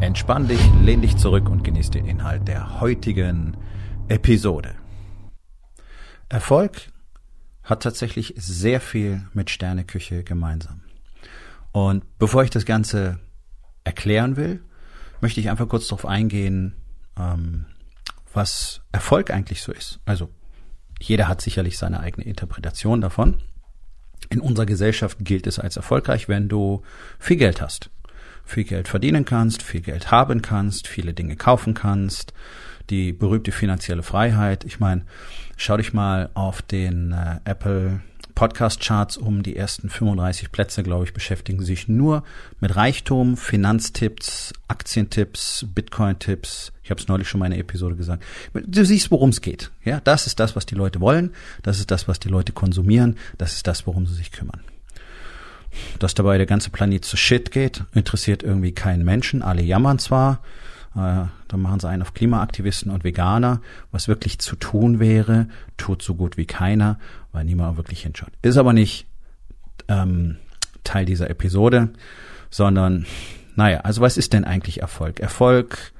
Entspann dich, lehn dich zurück und genieß den Inhalt der heutigen Episode. Erfolg hat tatsächlich sehr viel mit Sterneküche gemeinsam. Und bevor ich das Ganze erklären will, möchte ich einfach kurz darauf eingehen, ähm, was Erfolg eigentlich so ist. Also jeder hat sicherlich seine eigene Interpretation davon. In unserer Gesellschaft gilt es als erfolgreich, wenn du viel Geld hast viel Geld verdienen kannst, viel Geld haben kannst, viele Dinge kaufen kannst, die berühmte finanzielle Freiheit. Ich meine, schau dich mal auf den äh, Apple Podcast Charts um. Die ersten 35 Plätze, glaube ich, beschäftigen sich nur mit Reichtum, Finanztipps, Aktientipps, Bitcoin-Tipps. Ich habe es neulich schon mal in einer Episode gesagt. Du siehst, worum es geht. Ja, das ist das, was die Leute wollen. Das ist das, was die Leute konsumieren. Das ist das, worum sie sich kümmern. Dass dabei der ganze Planet zu shit geht, interessiert irgendwie keinen Menschen. Alle jammern zwar, äh, dann machen sie einen auf Klimaaktivisten und Veganer. Was wirklich zu tun wäre, tut so gut wie keiner, weil niemand wirklich hinschaut. Ist aber nicht ähm, Teil dieser Episode, sondern, naja, also was ist denn eigentlich Erfolg? Erfolg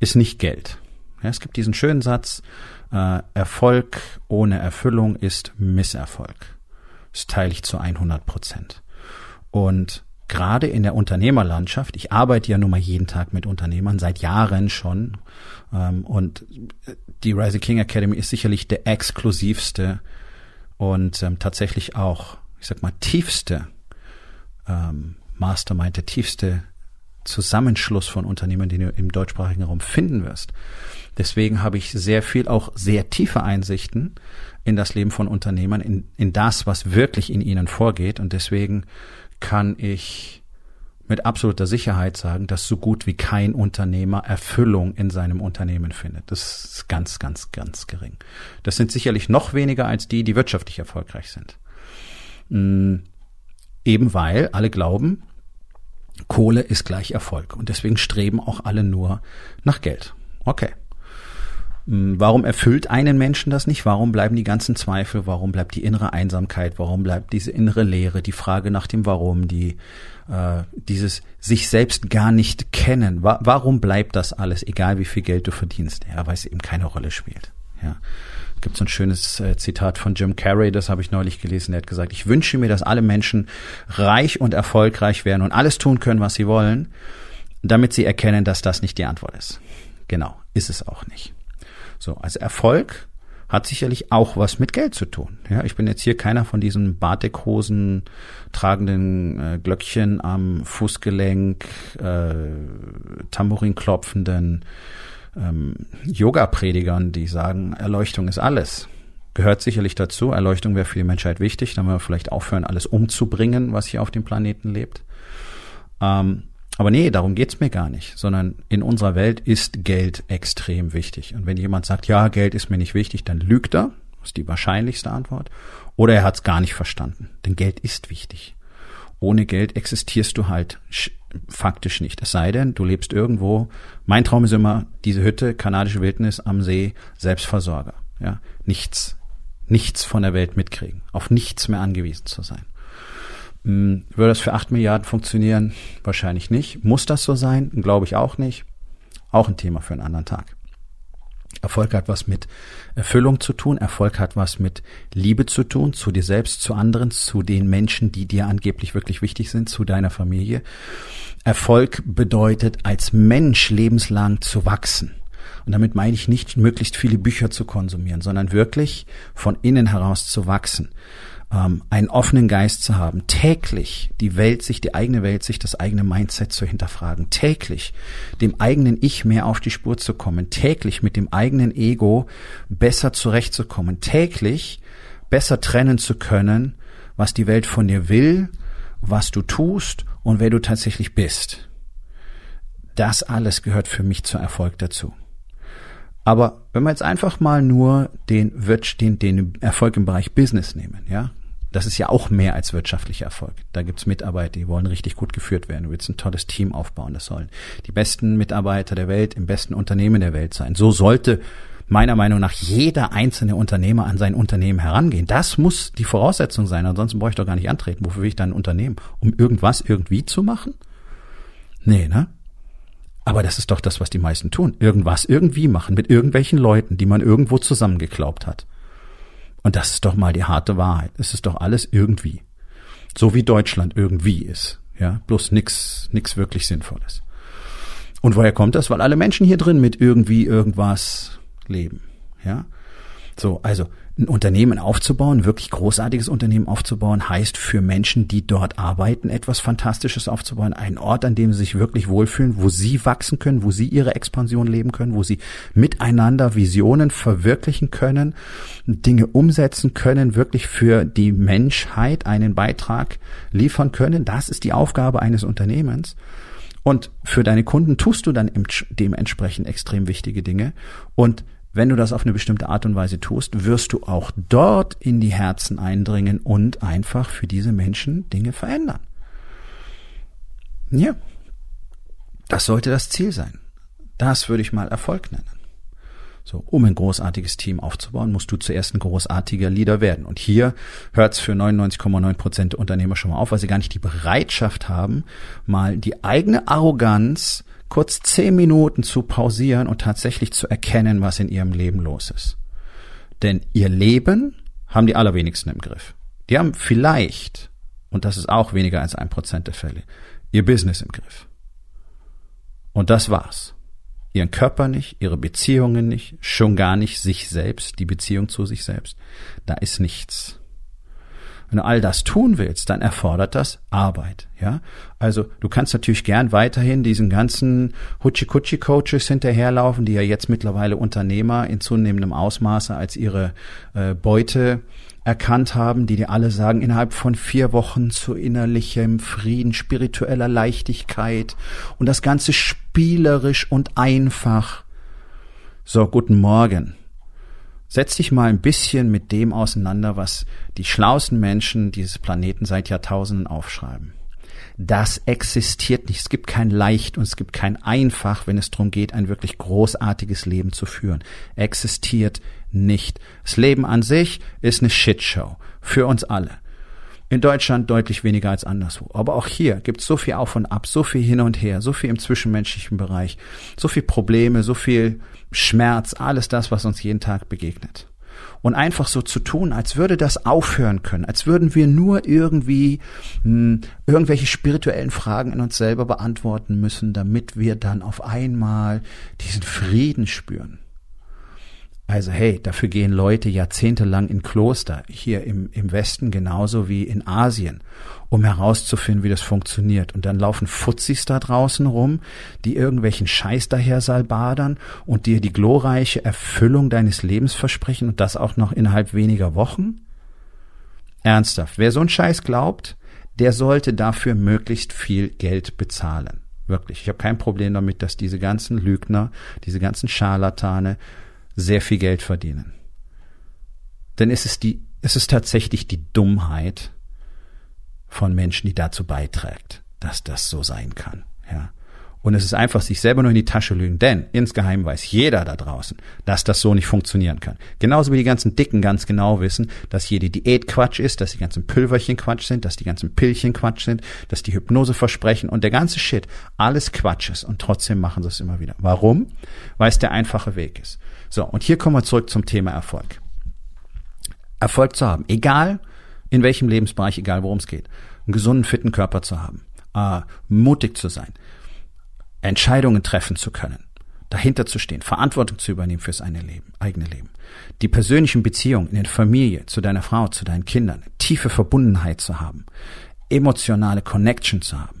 ist nicht Geld. Ja, es gibt diesen schönen Satz, äh, Erfolg ohne Erfüllung ist Misserfolg. Das teile ich zu 100 Prozent. Und gerade in der Unternehmerlandschaft, ich arbeite ja nun mal jeden Tag mit Unternehmern, seit Jahren schon. Ähm, und die Rising King Academy ist sicherlich der exklusivste und ähm, tatsächlich auch, ich sag mal, tiefste ähm, Mastermind, der tiefste Zusammenschluss von Unternehmern, den du im deutschsprachigen Raum finden wirst. Deswegen habe ich sehr viel auch sehr tiefe Einsichten in das Leben von Unternehmern, in, in das, was wirklich in ihnen vorgeht. Und deswegen kann ich mit absoluter Sicherheit sagen, dass so gut wie kein Unternehmer Erfüllung in seinem Unternehmen findet. Das ist ganz, ganz, ganz gering. Das sind sicherlich noch weniger als die, die wirtschaftlich erfolgreich sind. Mm, eben weil alle glauben, Kohle ist gleich Erfolg. Und deswegen streben auch alle nur nach Geld. Okay. Hm, warum erfüllt einen Menschen das nicht? Warum bleiben die ganzen Zweifel? Warum bleibt die innere Einsamkeit? Warum bleibt diese innere Leere? Die Frage nach dem Warum? Die äh, dieses sich selbst gar nicht kennen? Wa warum bleibt das alles, egal wie viel Geld du verdienst? Ja, weil es eben keine Rolle spielt. Ja, gibt so ein schönes äh, Zitat von Jim Carrey, das habe ich neulich gelesen. Er hat gesagt: Ich wünsche mir, dass alle Menschen reich und erfolgreich werden und alles tun können, was sie wollen, damit sie erkennen, dass das nicht die Antwort ist. Genau, ist es auch nicht. So, also Erfolg hat sicherlich auch was mit Geld zu tun. Ja, ich bin jetzt hier keiner von diesen Batikhosen tragenden äh, Glöckchen am Fußgelenk, äh, Tambourin klopfenden ähm, Yoga-Predigern, die sagen, Erleuchtung ist alles. Gehört sicherlich dazu. Erleuchtung wäre für die Menschheit wichtig. Dann wir vielleicht aufhören, alles umzubringen, was hier auf dem Planeten lebt. Ähm, aber nee, darum geht's mir gar nicht, sondern in unserer Welt ist Geld extrem wichtig. Und wenn jemand sagt, ja, Geld ist mir nicht wichtig, dann lügt er, das ist die wahrscheinlichste Antwort, oder er hat's gar nicht verstanden. Denn Geld ist wichtig. Ohne Geld existierst du halt faktisch nicht. Es sei denn, du lebst irgendwo. Mein Traum ist immer diese Hütte, kanadische Wildnis am See, Selbstversorger. Ja, nichts, nichts von der Welt mitkriegen, auf nichts mehr angewiesen zu sein. Hm, würde das für acht Milliarden funktionieren? Wahrscheinlich nicht. Muss das so sein? Glaube ich auch nicht. Auch ein Thema für einen anderen Tag. Erfolg hat was mit Erfüllung zu tun. Erfolg hat was mit Liebe zu tun, zu dir selbst, zu anderen, zu den Menschen, die dir angeblich wirklich wichtig sind, zu deiner Familie. Erfolg bedeutet, als Mensch lebenslang zu wachsen. Und damit meine ich nicht, möglichst viele Bücher zu konsumieren, sondern wirklich von innen heraus zu wachsen ähm, einen offenen Geist zu haben, täglich die Welt sich, die eigene Welt sich, das eigene Mindset zu hinterfragen, täglich dem eigenen Ich mehr auf die Spur zu kommen, täglich mit dem eigenen Ego besser zurechtzukommen, täglich besser trennen zu können, was die Welt von dir will, was du tust und wer du tatsächlich bist. Das alles gehört für mich zur Erfolg dazu. Aber wenn wir jetzt einfach mal nur den, den, den Erfolg im Bereich Business nehmen, ja, das ist ja auch mehr als wirtschaftlicher Erfolg. Da gibt's Mitarbeiter, die wollen richtig gut geführt werden. Du willst ein tolles Team aufbauen. Das sollen die besten Mitarbeiter der Welt im besten Unternehmen der Welt sein. So sollte meiner Meinung nach jeder einzelne Unternehmer an sein Unternehmen herangehen. Das muss die Voraussetzung sein. Ansonsten brauche ich doch gar nicht antreten. Wofür will ich dann ein Unternehmen? Um irgendwas irgendwie zu machen? Nee, ne? Aber das ist doch das, was die meisten tun. Irgendwas irgendwie machen mit irgendwelchen Leuten, die man irgendwo zusammengeklaubt hat. Und das ist doch mal die harte Wahrheit. Es ist doch alles irgendwie. So wie Deutschland irgendwie ist. Ja, bloß nix, nix wirklich Sinnvolles. Und woher kommt das? Weil alle Menschen hier drin mit irgendwie irgendwas leben. Ja. So, also ein Unternehmen aufzubauen, wirklich großartiges Unternehmen aufzubauen, heißt für Menschen, die dort arbeiten, etwas Fantastisches aufzubauen, einen Ort, an dem sie sich wirklich wohlfühlen, wo sie wachsen können, wo sie ihre Expansion leben können, wo sie miteinander Visionen verwirklichen können, Dinge umsetzen können, wirklich für die Menschheit einen Beitrag liefern können. Das ist die Aufgabe eines Unternehmens. Und für deine Kunden tust du dann dementsprechend extrem wichtige Dinge. Und wenn du das auf eine bestimmte Art und Weise tust, wirst du auch dort in die Herzen eindringen und einfach für diese Menschen Dinge verändern. Ja, das sollte das Ziel sein. Das würde ich mal Erfolg nennen. So, um ein großartiges Team aufzubauen, musst du zuerst ein großartiger Leader werden. Und hier hört es für 99,9 Prozent der Unternehmer schon mal auf, weil sie gar nicht die Bereitschaft haben, mal die eigene Arroganz kurz zehn Minuten zu pausieren und tatsächlich zu erkennen, was in ihrem Leben los ist. Denn ihr Leben haben die allerwenigsten im Griff. Die haben vielleicht, und das ist auch weniger als ein Prozent der Fälle, ihr Business im Griff. Und das war's. Ihren Körper nicht, ihre Beziehungen nicht, schon gar nicht sich selbst, die Beziehung zu sich selbst. Da ist nichts. Wenn du all das tun willst, dann erfordert das Arbeit, ja. Also du kannst natürlich gern weiterhin diesen ganzen Hutschi-Kutschi-Coaches hinterherlaufen, die ja jetzt mittlerweile Unternehmer in zunehmendem Ausmaße als ihre äh, Beute erkannt haben, die dir alle sagen, innerhalb von vier Wochen zu innerlichem Frieden, spiritueller Leichtigkeit und das Ganze spielerisch und einfach. So, guten Morgen. Setz dich mal ein bisschen mit dem auseinander, was die schlauesten Menschen dieses Planeten seit Jahrtausenden aufschreiben. Das existiert nicht. Es gibt kein Leicht und es gibt kein Einfach, wenn es darum geht, ein wirklich großartiges Leben zu führen. Existiert nicht. Das Leben an sich ist eine Shitshow. Für uns alle. In Deutschland deutlich weniger als anderswo. Aber auch hier gibt es so viel auf und ab, so viel hin und her, so viel im zwischenmenschlichen Bereich, so viel Probleme, so viel Schmerz, alles das, was uns jeden Tag begegnet. Und einfach so zu tun, als würde das aufhören können, als würden wir nur irgendwie mh, hm, irgendwelche spirituellen Fragen in uns selber beantworten müssen, damit wir dann auf einmal diesen Frieden spüren. Also hey, dafür gehen Leute jahrzehntelang in Kloster, hier im, im Westen genauso wie in Asien, um herauszufinden, wie das funktioniert. Und dann laufen Fuzzis da draußen rum, die irgendwelchen Scheiß daher salbadern und dir die glorreiche Erfüllung deines Lebens versprechen und das auch noch innerhalb weniger Wochen? Ernsthaft, wer so einen Scheiß glaubt, der sollte dafür möglichst viel Geld bezahlen. Wirklich. Ich habe kein Problem damit, dass diese ganzen Lügner, diese ganzen Scharlatane sehr viel Geld verdienen. Denn es ist die, es ist tatsächlich die Dummheit von Menschen, die dazu beiträgt, dass das so sein kann, ja. Und es ist einfach sich selber nur in die Tasche lügen, denn insgeheim weiß jeder da draußen, dass das so nicht funktionieren kann. Genauso wie die ganzen Dicken ganz genau wissen, dass jede Diät Quatsch ist, dass die ganzen Pülverchen Quatsch sind, dass die ganzen Pillchen Quatsch sind, dass die Hypnose versprechen und der ganze Shit alles Quatsch ist und trotzdem machen sie es immer wieder. Warum? Weil es der einfache Weg ist. So, und hier kommen wir zurück zum Thema Erfolg. Erfolg zu haben, egal in welchem Lebensbereich, egal worum es geht, einen gesunden, fitten Körper zu haben, äh, mutig zu sein, Entscheidungen treffen zu können, dahinter zu stehen, Verantwortung zu übernehmen fürs eigene Leben, eigene Leben, die persönlichen Beziehungen in der Familie, zu deiner Frau, zu deinen Kindern, tiefe Verbundenheit zu haben, emotionale Connection zu haben,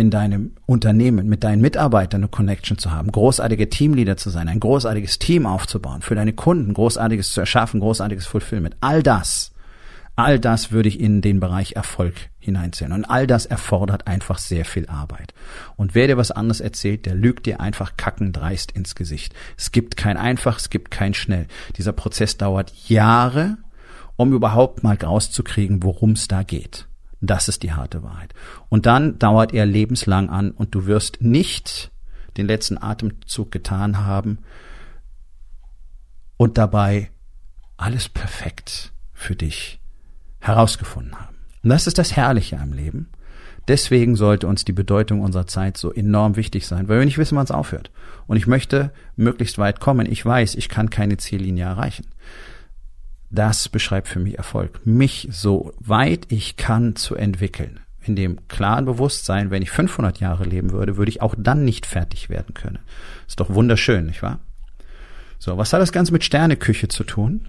in deinem Unternehmen mit deinen Mitarbeitern eine Connection zu haben, großartige Teamleader zu sein, ein großartiges Team aufzubauen, für deine Kunden großartiges zu erschaffen, großartiges Fulfillment. All das, All das würde ich in den Bereich Erfolg hineinzählen. Und all das erfordert einfach sehr viel Arbeit. Und wer dir was anderes erzählt, der lügt dir einfach kackendreist ins Gesicht. Es gibt kein einfach, es gibt kein schnell. Dieser Prozess dauert Jahre, um überhaupt mal rauszukriegen, worum es da geht. Das ist die harte Wahrheit. Und dann dauert er lebenslang an und du wirst nicht den letzten Atemzug getan haben und dabei alles perfekt für dich herausgefunden haben. Und das ist das Herrliche am Leben. Deswegen sollte uns die Bedeutung unserer Zeit so enorm wichtig sein, weil wir nicht wissen, wann es aufhört. Und ich möchte möglichst weit kommen. Ich weiß, ich kann keine Ziellinie erreichen. Das beschreibt für mich Erfolg. Mich so weit ich kann zu entwickeln. In dem klaren Bewusstsein, wenn ich 500 Jahre leben würde, würde ich auch dann nicht fertig werden können. Ist doch wunderschön, nicht wahr? So, was hat das Ganze mit Sterneküche zu tun?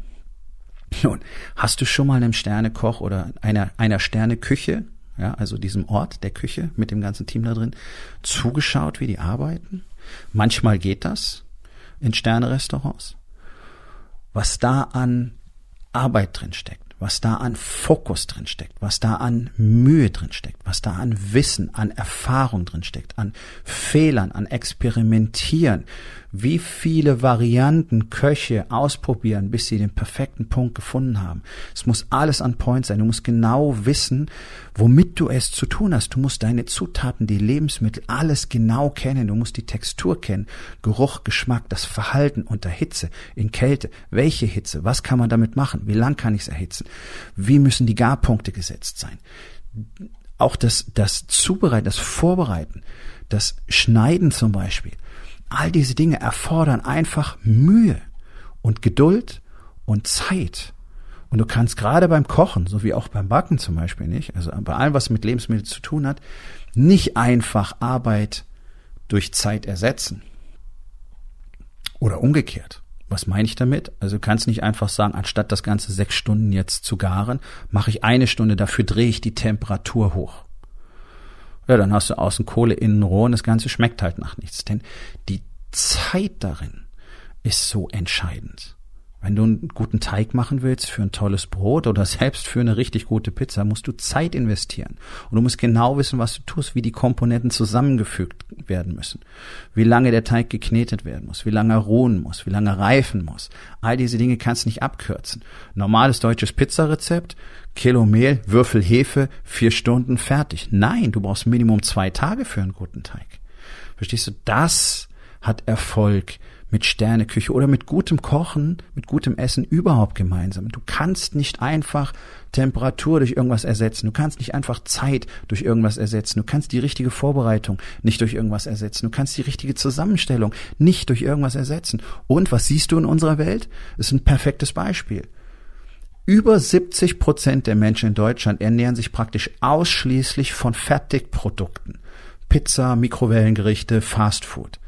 Nun, hast du schon mal einem Sternekoch oder einer, einer Sterneküche, ja, also diesem Ort der Küche mit dem ganzen Team da drin, zugeschaut, wie die arbeiten? Manchmal geht das in Sternerestaurants. Was da an Arbeit drin steckt, was da an Fokus drin steckt, was da an Mühe drin steckt, was da an Wissen, an Erfahrung drin steckt, an Fehlern, an Experimentieren, wie viele Varianten Köche ausprobieren, bis sie den perfekten Punkt gefunden haben. Es muss alles an Point sein. Du musst genau wissen, womit du es zu tun hast. Du musst deine Zutaten, die Lebensmittel, alles genau kennen. Du musst die Textur kennen, Geruch, Geschmack, das Verhalten unter Hitze, in Kälte. Welche Hitze? Was kann man damit machen? Wie lang kann ich es erhitzen? Wie müssen die Garpunkte gesetzt sein? Auch das, das Zubereiten, das Vorbereiten, das Schneiden zum Beispiel. All diese Dinge erfordern einfach Mühe und Geduld und Zeit. Und du kannst gerade beim Kochen, so wie auch beim Backen zum Beispiel nicht, also bei allem, was mit Lebensmitteln zu tun hat, nicht einfach Arbeit durch Zeit ersetzen. Oder umgekehrt. Was meine ich damit? Also du kannst nicht einfach sagen, anstatt das Ganze sechs Stunden jetzt zu garen, mache ich eine Stunde, dafür drehe ich die Temperatur hoch. Ja, dann hast du außen Kohle, innen roh und das Ganze schmeckt halt nach nichts. Denn die Zeit darin ist so entscheidend. Wenn du einen guten Teig machen willst für ein tolles Brot oder selbst für eine richtig gute Pizza, musst du Zeit investieren. Und du musst genau wissen, was du tust, wie die Komponenten zusammengefügt werden müssen, wie lange der Teig geknetet werden muss, wie lange er ruhen muss, wie lange er reifen muss. All diese Dinge kannst du nicht abkürzen. Normales deutsches Pizzarezept, Kilo Mehl, Würfel Hefe, vier Stunden fertig. Nein, du brauchst Minimum zwei Tage für einen guten Teig. Verstehst du? Das hat Erfolg mit Sterneküche oder mit gutem Kochen, mit gutem Essen überhaupt gemeinsam. Du kannst nicht einfach Temperatur durch irgendwas ersetzen. Du kannst nicht einfach Zeit durch irgendwas ersetzen. Du kannst die richtige Vorbereitung nicht durch irgendwas ersetzen. Du kannst die richtige Zusammenstellung nicht durch irgendwas ersetzen. Und was siehst du in unserer Welt? Das ist ein perfektes Beispiel. Über 70 Prozent der Menschen in Deutschland ernähren sich praktisch ausschließlich von Fertigprodukten. Pizza, Mikrowellengerichte, Fastfood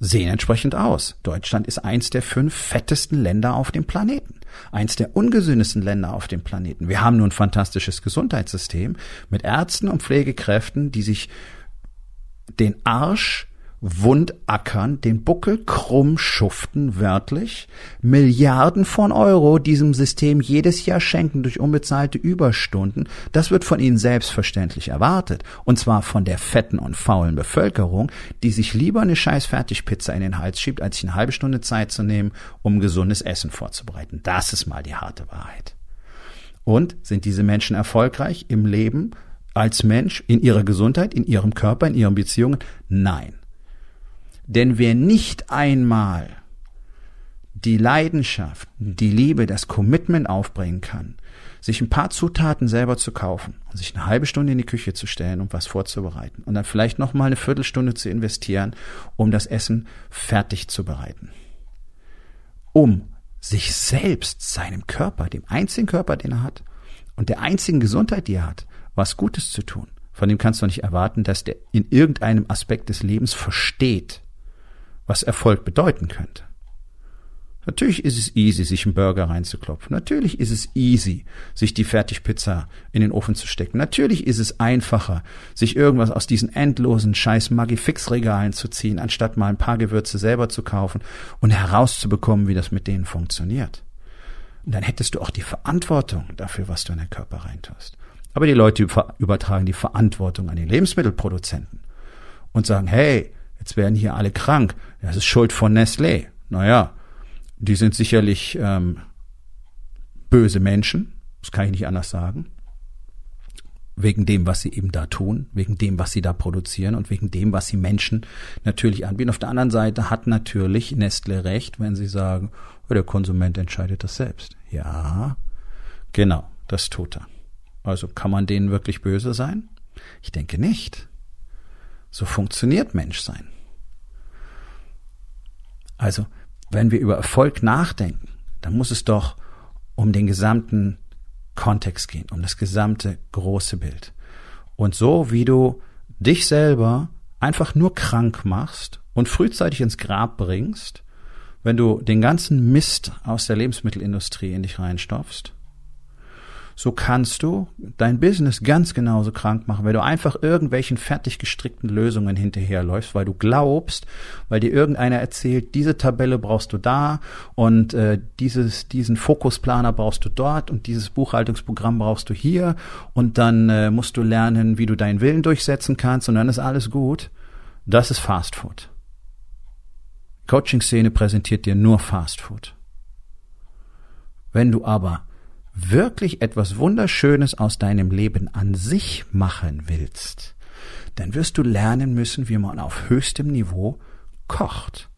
sehen entsprechend aus. Deutschland ist eins der fünf fettesten Länder auf dem Planeten. Eins der ungesündesten Länder auf dem Planeten. Wir haben nun ein fantastisches Gesundheitssystem mit Ärzten und Pflegekräften, die sich den Arsch Wundackern, den Buckel krumm schuften, wörtlich, Milliarden von Euro diesem System jedes Jahr schenken durch unbezahlte Überstunden, das wird von ihnen selbstverständlich erwartet. Und zwar von der fetten und faulen Bevölkerung, die sich lieber eine scheiß Fertigpizza in den Hals schiebt, als sich eine halbe Stunde Zeit zu nehmen, um gesundes Essen vorzubereiten. Das ist mal die harte Wahrheit. Und sind diese Menschen erfolgreich im Leben, als Mensch, in ihrer Gesundheit, in ihrem Körper, in ihren Beziehungen? Nein. Denn wer nicht einmal die Leidenschaft, die Liebe, das Commitment aufbringen kann, sich ein paar Zutaten selber zu kaufen und sich eine halbe Stunde in die Küche zu stellen, um was vorzubereiten und dann vielleicht noch mal eine Viertelstunde zu investieren, um das Essen fertig zu bereiten. Um sich selbst, seinem Körper, dem einzigen Körper, den er hat und der einzigen Gesundheit, die er hat, was Gutes zu tun. Von dem kannst du nicht erwarten, dass der in irgendeinem Aspekt des Lebens versteht, was Erfolg bedeuten könnte. Natürlich ist es easy, sich einen Burger reinzuklopfen. Natürlich ist es easy, sich die Fertigpizza in den Ofen zu stecken. Natürlich ist es einfacher, sich irgendwas aus diesen endlosen scheiß Magifix-Regalen zu ziehen, anstatt mal ein paar Gewürze selber zu kaufen und herauszubekommen, wie das mit denen funktioniert. Und dann hättest du auch die Verantwortung dafür, was du in den Körper reintust. Aber die Leute übertragen die Verantwortung an die Lebensmittelproduzenten und sagen, hey, jetzt werden hier alle krank. Das ist Schuld von Nestlé. Naja, die sind sicherlich ähm, böse Menschen, das kann ich nicht anders sagen wegen dem, was sie eben da tun, wegen dem, was sie da produzieren und wegen dem, was sie Menschen natürlich anbieten. Auf der anderen Seite hat natürlich Nestle recht, wenn sie sagen, oh, der Konsument entscheidet das selbst. Ja, genau, das tut er. Also kann man denen wirklich böse sein? Ich denke nicht. So funktioniert Menschsein. Also, wenn wir über Erfolg nachdenken, dann muss es doch um den gesamten Kontext gehen, um das gesamte große Bild. Und so wie du dich selber einfach nur krank machst und frühzeitig ins Grab bringst, wenn du den ganzen Mist aus der Lebensmittelindustrie in dich reinstopfst, so kannst du dein Business ganz genauso krank machen, weil du einfach irgendwelchen fertig gestrickten Lösungen hinterherläufst, weil du glaubst, weil dir irgendeiner erzählt, diese Tabelle brauchst du da und äh, dieses, diesen Fokusplaner brauchst du dort und dieses Buchhaltungsprogramm brauchst du hier und dann äh, musst du lernen, wie du deinen Willen durchsetzen kannst und dann ist alles gut. Das ist Fast Food. Coaching-Szene präsentiert dir nur Fast Food. Wenn du aber wirklich etwas Wunderschönes aus deinem Leben an sich machen willst, dann wirst du lernen müssen, wie man auf höchstem Niveau kocht.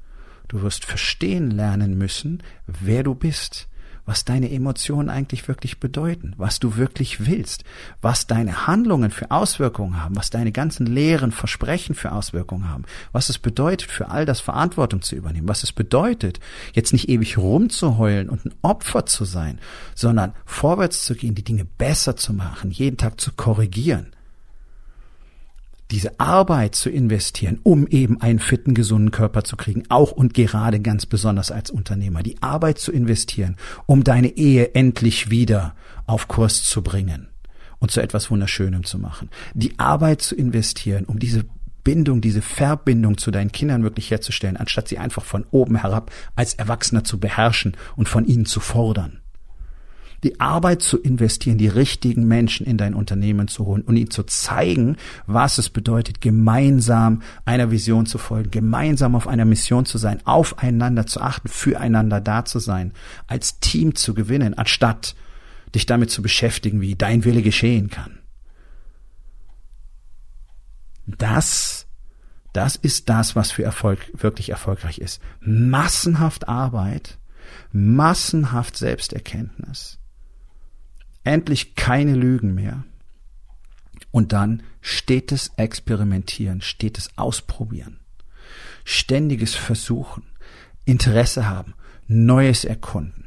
Du wirst verstehen lernen müssen, wer du bist, was deine Emotionen eigentlich wirklich bedeuten, was du wirklich willst, was deine Handlungen für Auswirkungen haben, was deine ganzen leeren Versprechen für Auswirkungen haben, was es bedeutet, für all das Verantwortung zu übernehmen, was es bedeutet, jetzt nicht ewig rumzuheulen und ein Opfer zu sein, sondern vorwärts zu gehen, die Dinge besser zu machen, jeden Tag zu korrigieren diese Arbeit zu investieren, um eben einen fitten, gesunden Körper zu kriegen, auch und gerade ganz besonders als Unternehmer, die Arbeit zu investieren, um deine Ehe endlich wieder auf Kurs zu bringen und zu etwas Wunderschönem zu machen, die Arbeit zu investieren, um diese Bindung, diese Verbindung zu deinen Kindern wirklich herzustellen, anstatt sie einfach von oben herab als Erwachsener zu beherrschen und von ihnen zu fordern die Arbeit zu investieren, die richtigen Menschen in dein Unternehmen zu holen und ihnen zu zeigen, was es bedeutet, gemeinsam einer Vision zu folgen, gemeinsam auf einer Mission zu sein, aufeinander zu achten, füreinander da zu sein, als Team zu gewinnen, anstatt dich damit zu beschäftigen, wie dein Wille geschehen kann. Das, das ist das, was für Erfolg wirklich erfolgreich ist. Massenhaft Arbeit, massenhaft Selbsterkenntnis, endlich keine Lügen mehr. Und dann stetes Experimentieren, stetes Ausprobieren, ständiges Versuchen, Interesse haben, Neues erkunden.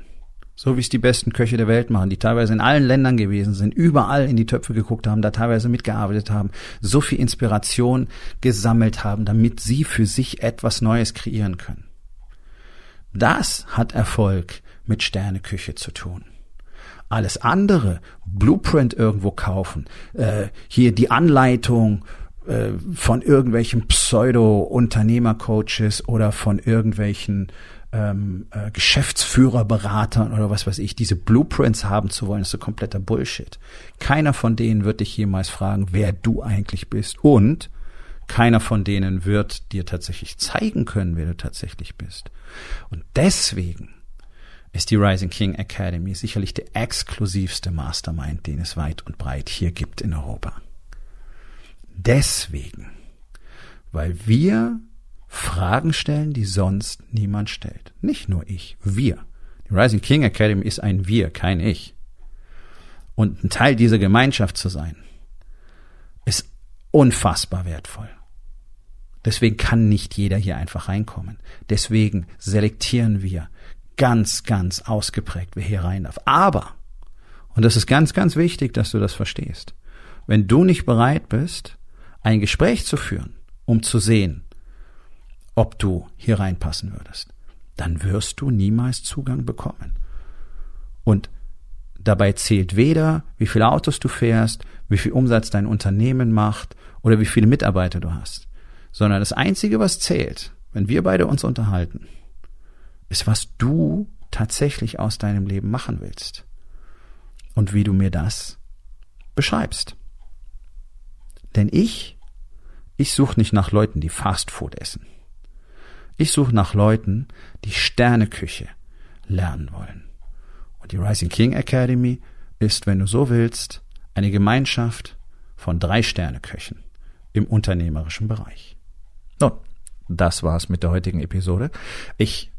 So wie es die besten Köche der Welt machen, die teilweise in allen Ländern gewesen sind, überall in die Töpfe geguckt haben, da teilweise mitgearbeitet haben, so viel Inspiration gesammelt haben, damit sie für sich etwas Neues kreieren können. Das hat Erfolg mit Sterneküche zu tun. Alles andere, Blueprint irgendwo kaufen, äh, hier die Anleitung äh, von irgendwelchen Pseudo-Unternehmercoaches oder von irgendwelchen ähm, äh, Geschäftsführerberatern oder was weiß ich, diese Blueprints haben zu wollen, ist so kompletter Bullshit. Keiner von denen wird dich jemals fragen, wer du eigentlich bist und keiner von denen wird dir tatsächlich zeigen können, wer du tatsächlich bist. Und deswegen ist die Rising King Academy sicherlich der exklusivste Mastermind, den es weit und breit hier gibt in Europa. Deswegen, weil wir Fragen stellen, die sonst niemand stellt. Nicht nur ich, wir. Die Rising King Academy ist ein Wir, kein Ich. Und ein Teil dieser Gemeinschaft zu sein, ist unfassbar wertvoll. Deswegen kann nicht jeder hier einfach reinkommen. Deswegen selektieren wir ganz, ganz ausgeprägt, wer hier rein darf. Aber, und das ist ganz, ganz wichtig, dass du das verstehst, wenn du nicht bereit bist, ein Gespräch zu führen, um zu sehen, ob du hier reinpassen würdest, dann wirst du niemals Zugang bekommen. Und dabei zählt weder, wie viele Autos du fährst, wie viel Umsatz dein Unternehmen macht oder wie viele Mitarbeiter du hast, sondern das Einzige, was zählt, wenn wir beide uns unterhalten, ist, was du tatsächlich aus deinem Leben machen willst und wie du mir das beschreibst. Denn ich, ich suche nicht nach Leuten, die Fastfood essen. Ich suche nach Leuten, die Sterneküche lernen wollen. Und die Rising King Academy ist, wenn du so willst, eine Gemeinschaft von drei Sterneköchen im unternehmerischen Bereich. Nun, das war's mit der heutigen Episode. Ich